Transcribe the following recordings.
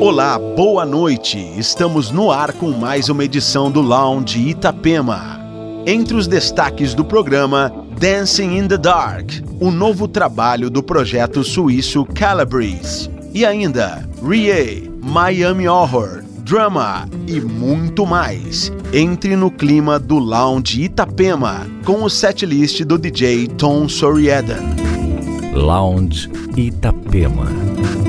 Olá, boa noite. Estamos no ar com mais uma edição do Lounge Itapema. Entre os destaques do programa, Dancing in the Dark, o novo trabalho do projeto suíço Calabrese. E ainda, Rie, Miami Horror, Drama e muito mais. Entre no clima do Lounge Itapema com o setlist do DJ Tom Soriadan. Lounge Itapema.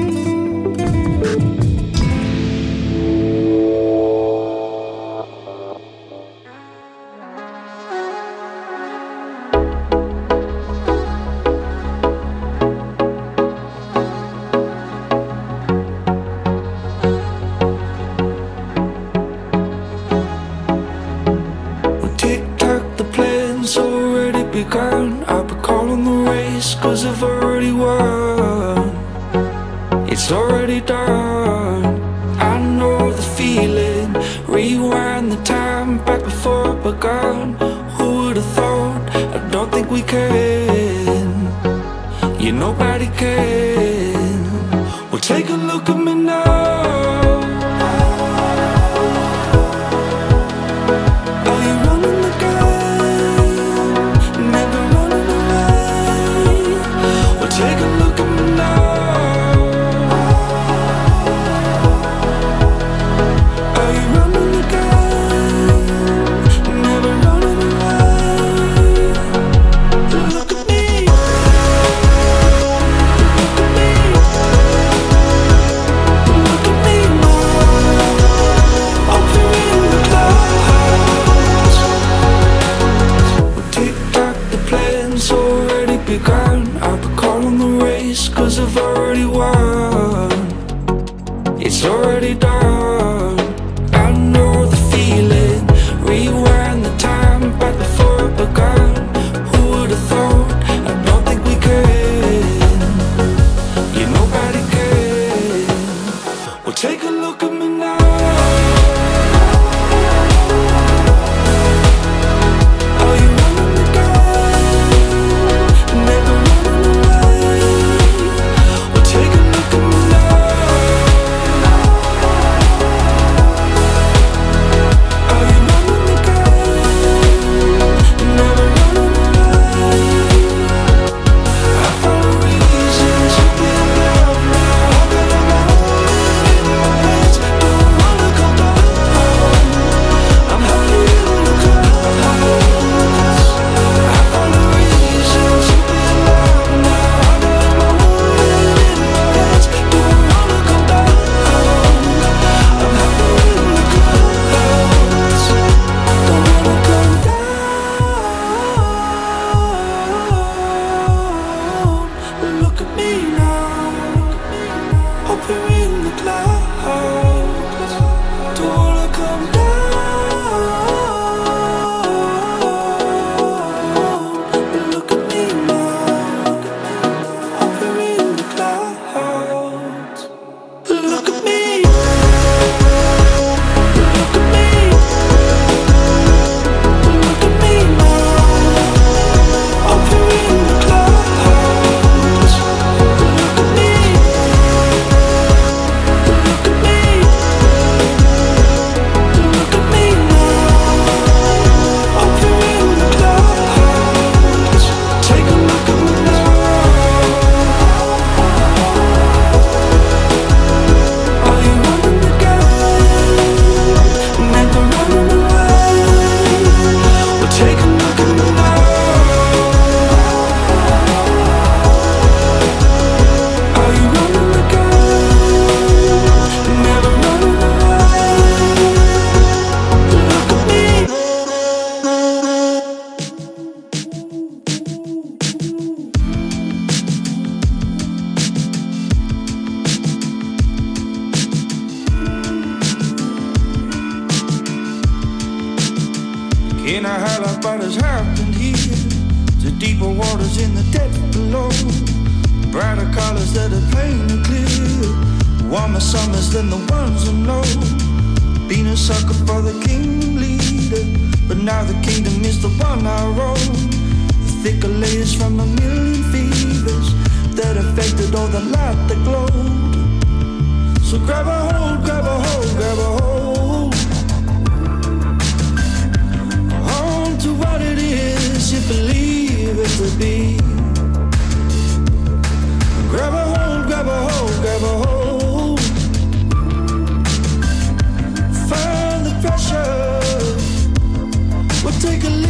take a look.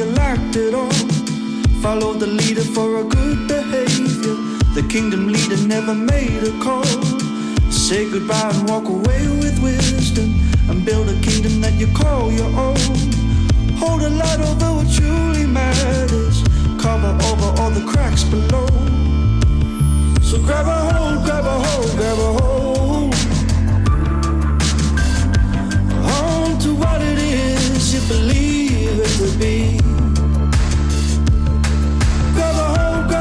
you liked it all. Follow the leader for a good behavior. The kingdom leader never made a call. Say goodbye and walk away with wisdom and build a kingdom that you call your own. Hold a light over what truly matters, cover over all the cracks below. So grab a hold, grab a hold, grab a hold. On to what it is you believe it to be.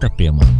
Itapema.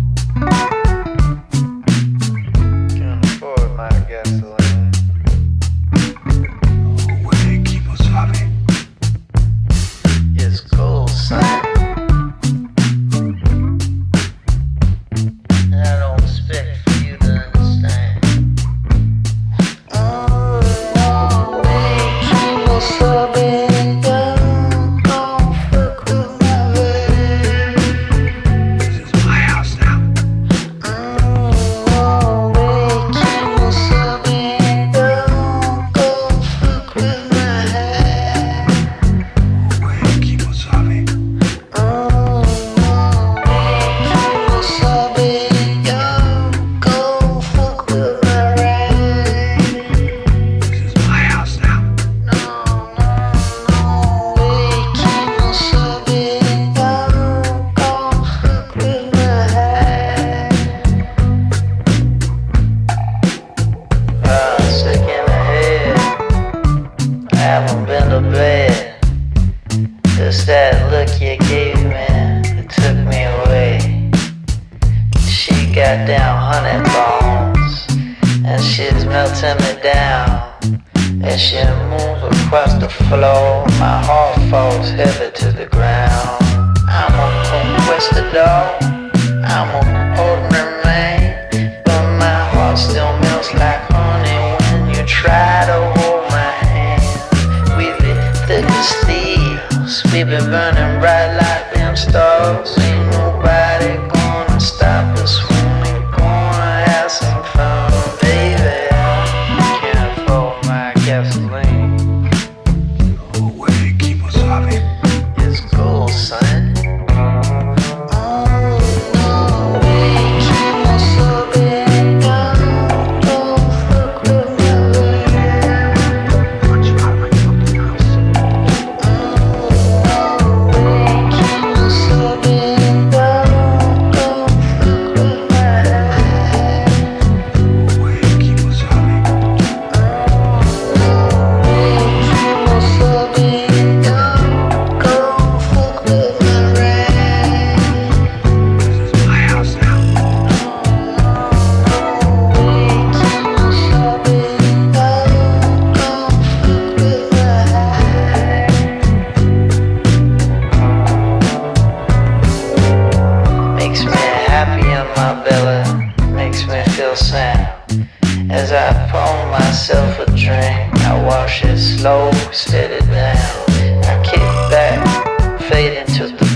Down honey bones. And she's melting me down. And she moves across the floor. My heart falls heavy to the ground. I'm a conquistador. I'm an ordinary man. But my heart still melts like honey when you try to hold my hand. We lit the as thieves. We been burning bright like them stars. Fade into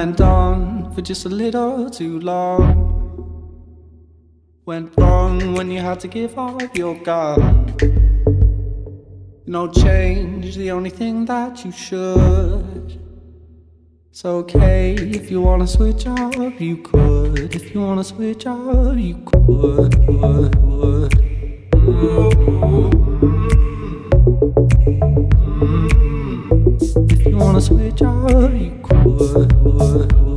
Went on for just a little too long. Went wrong when you had to give up your gun. No change, the only thing that you should. It's okay if you wanna switch up, you could. If you wanna switch up, you could. If you wanna switch up, you could. would,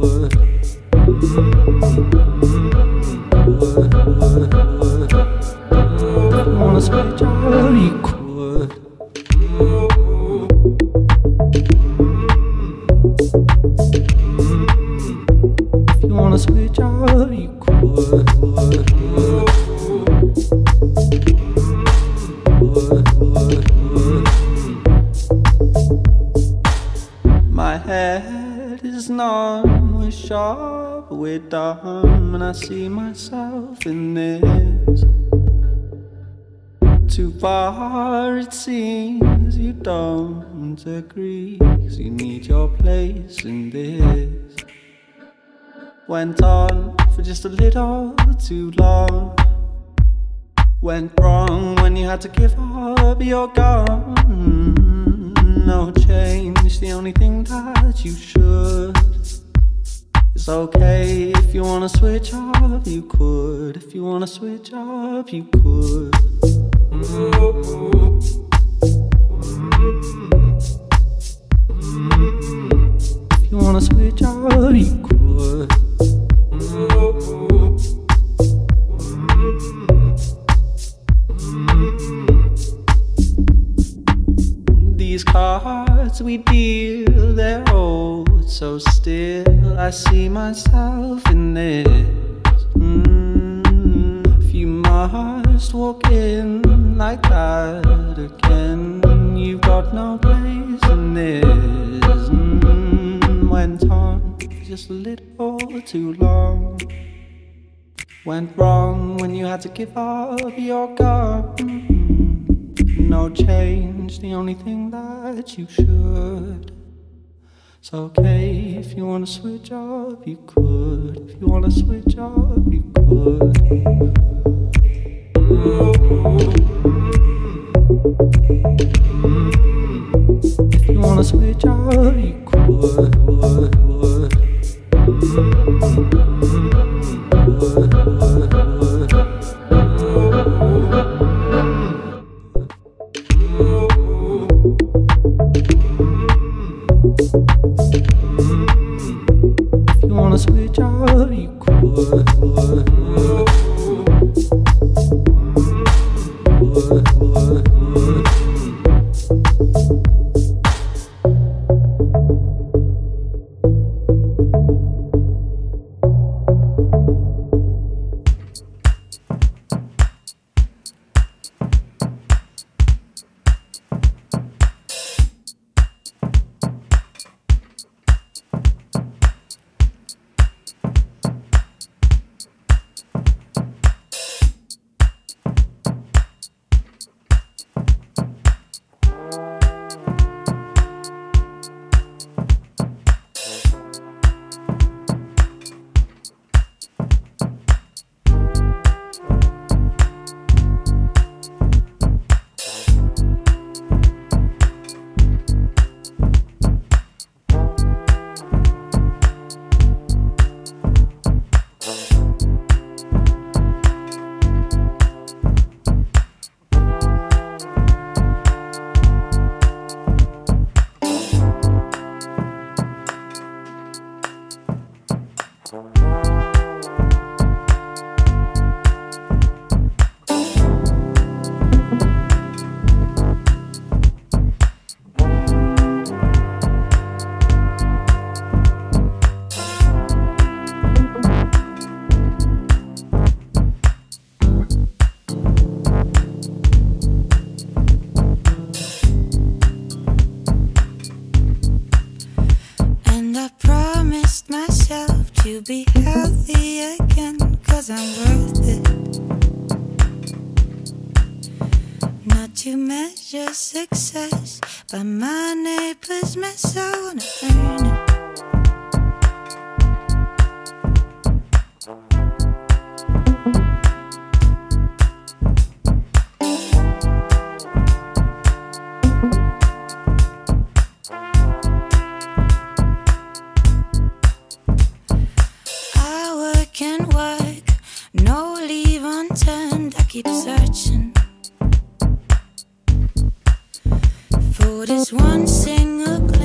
far it seems you don't agree, 'cause you need your place in this. Went on for just a little too long. Went wrong when you had to give up your gun. No change, the only thing that you should. It's okay if you wanna switch up, you could. If you wanna switch up, you could. You wanna switch up, Okay if you wanna switch up, you could. If you wanna switch up, you could. If you wanna switch up, you can work, no leave unturned. I keep searching for this one single. Glass.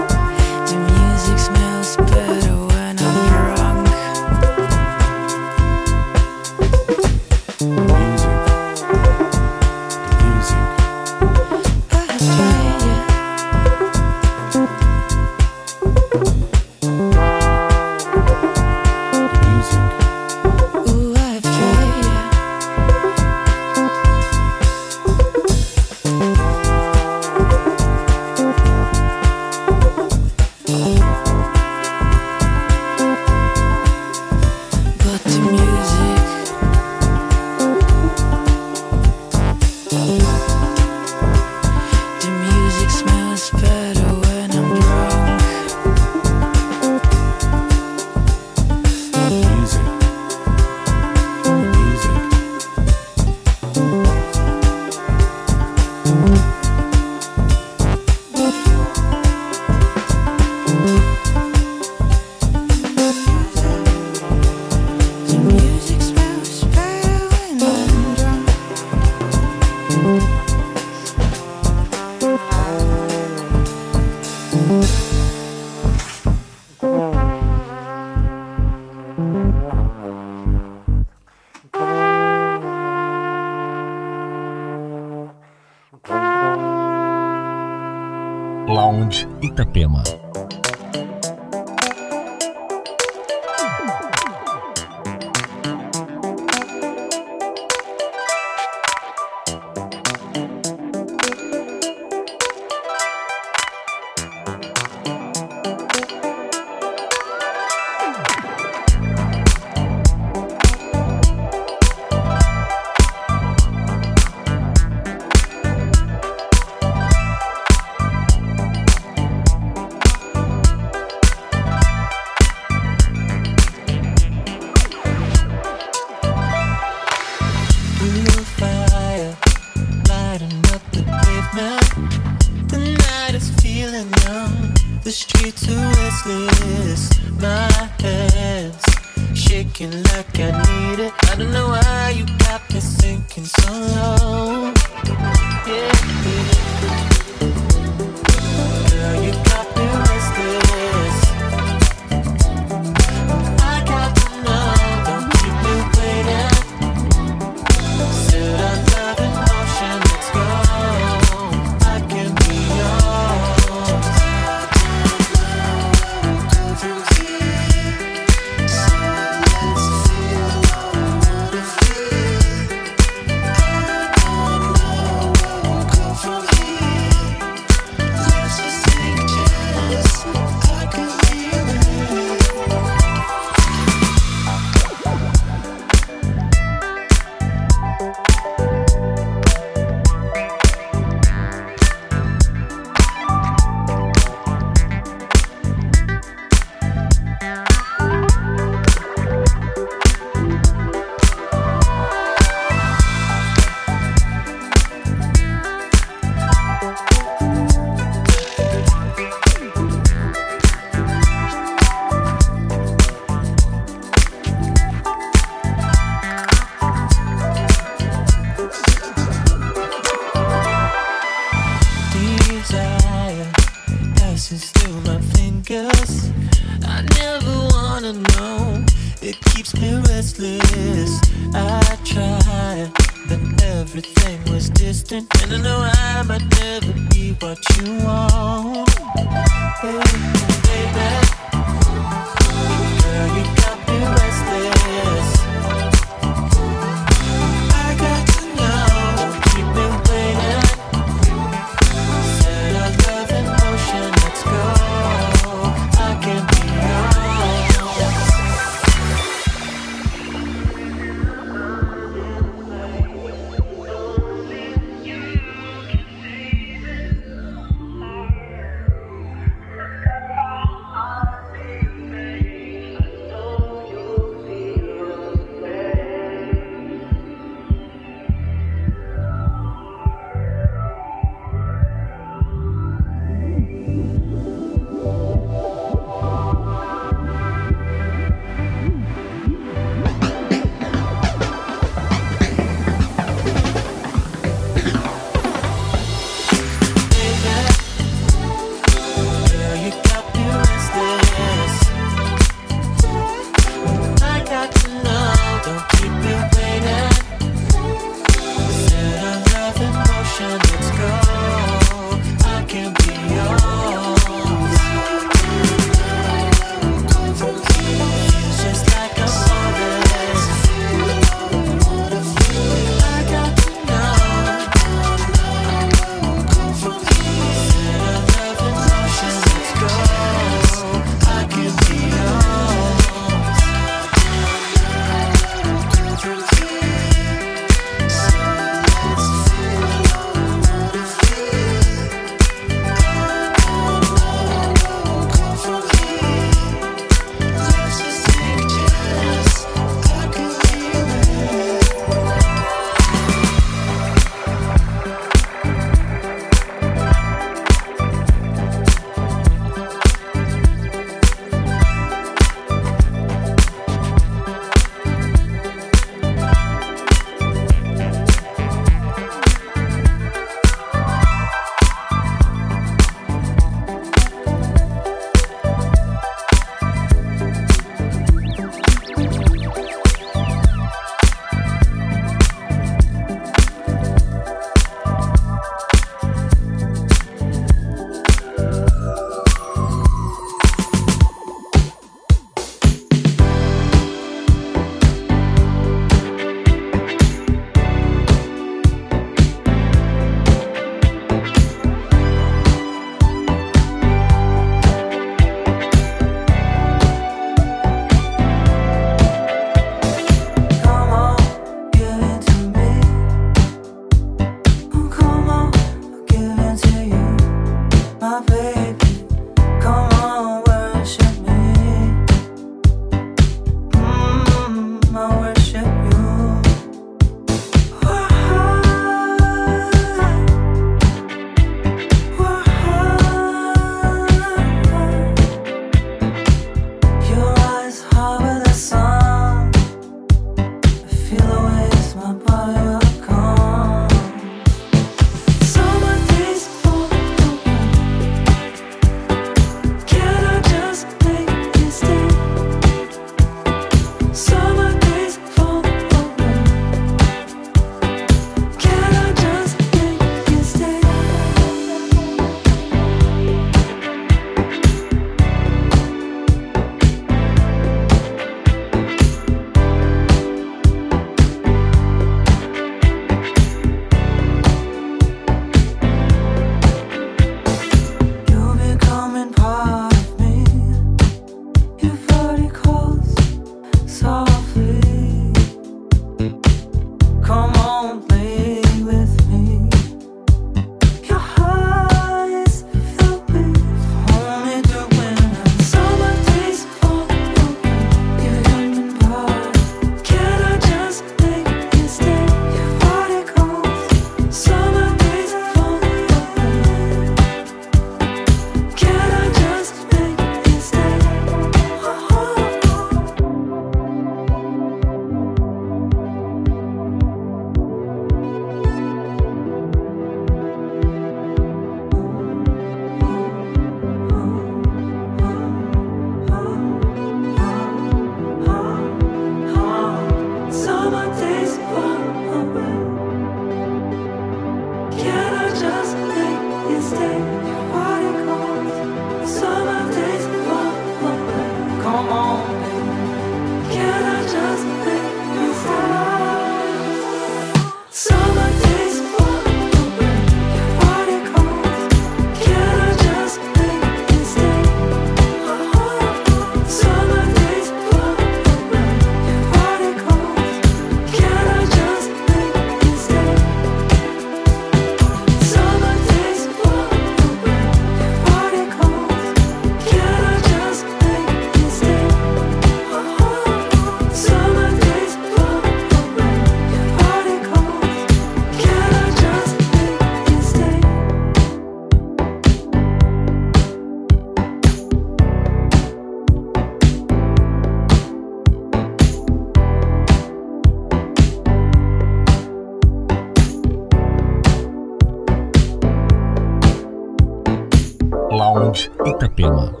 Lounge Itapema.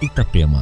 Itapema.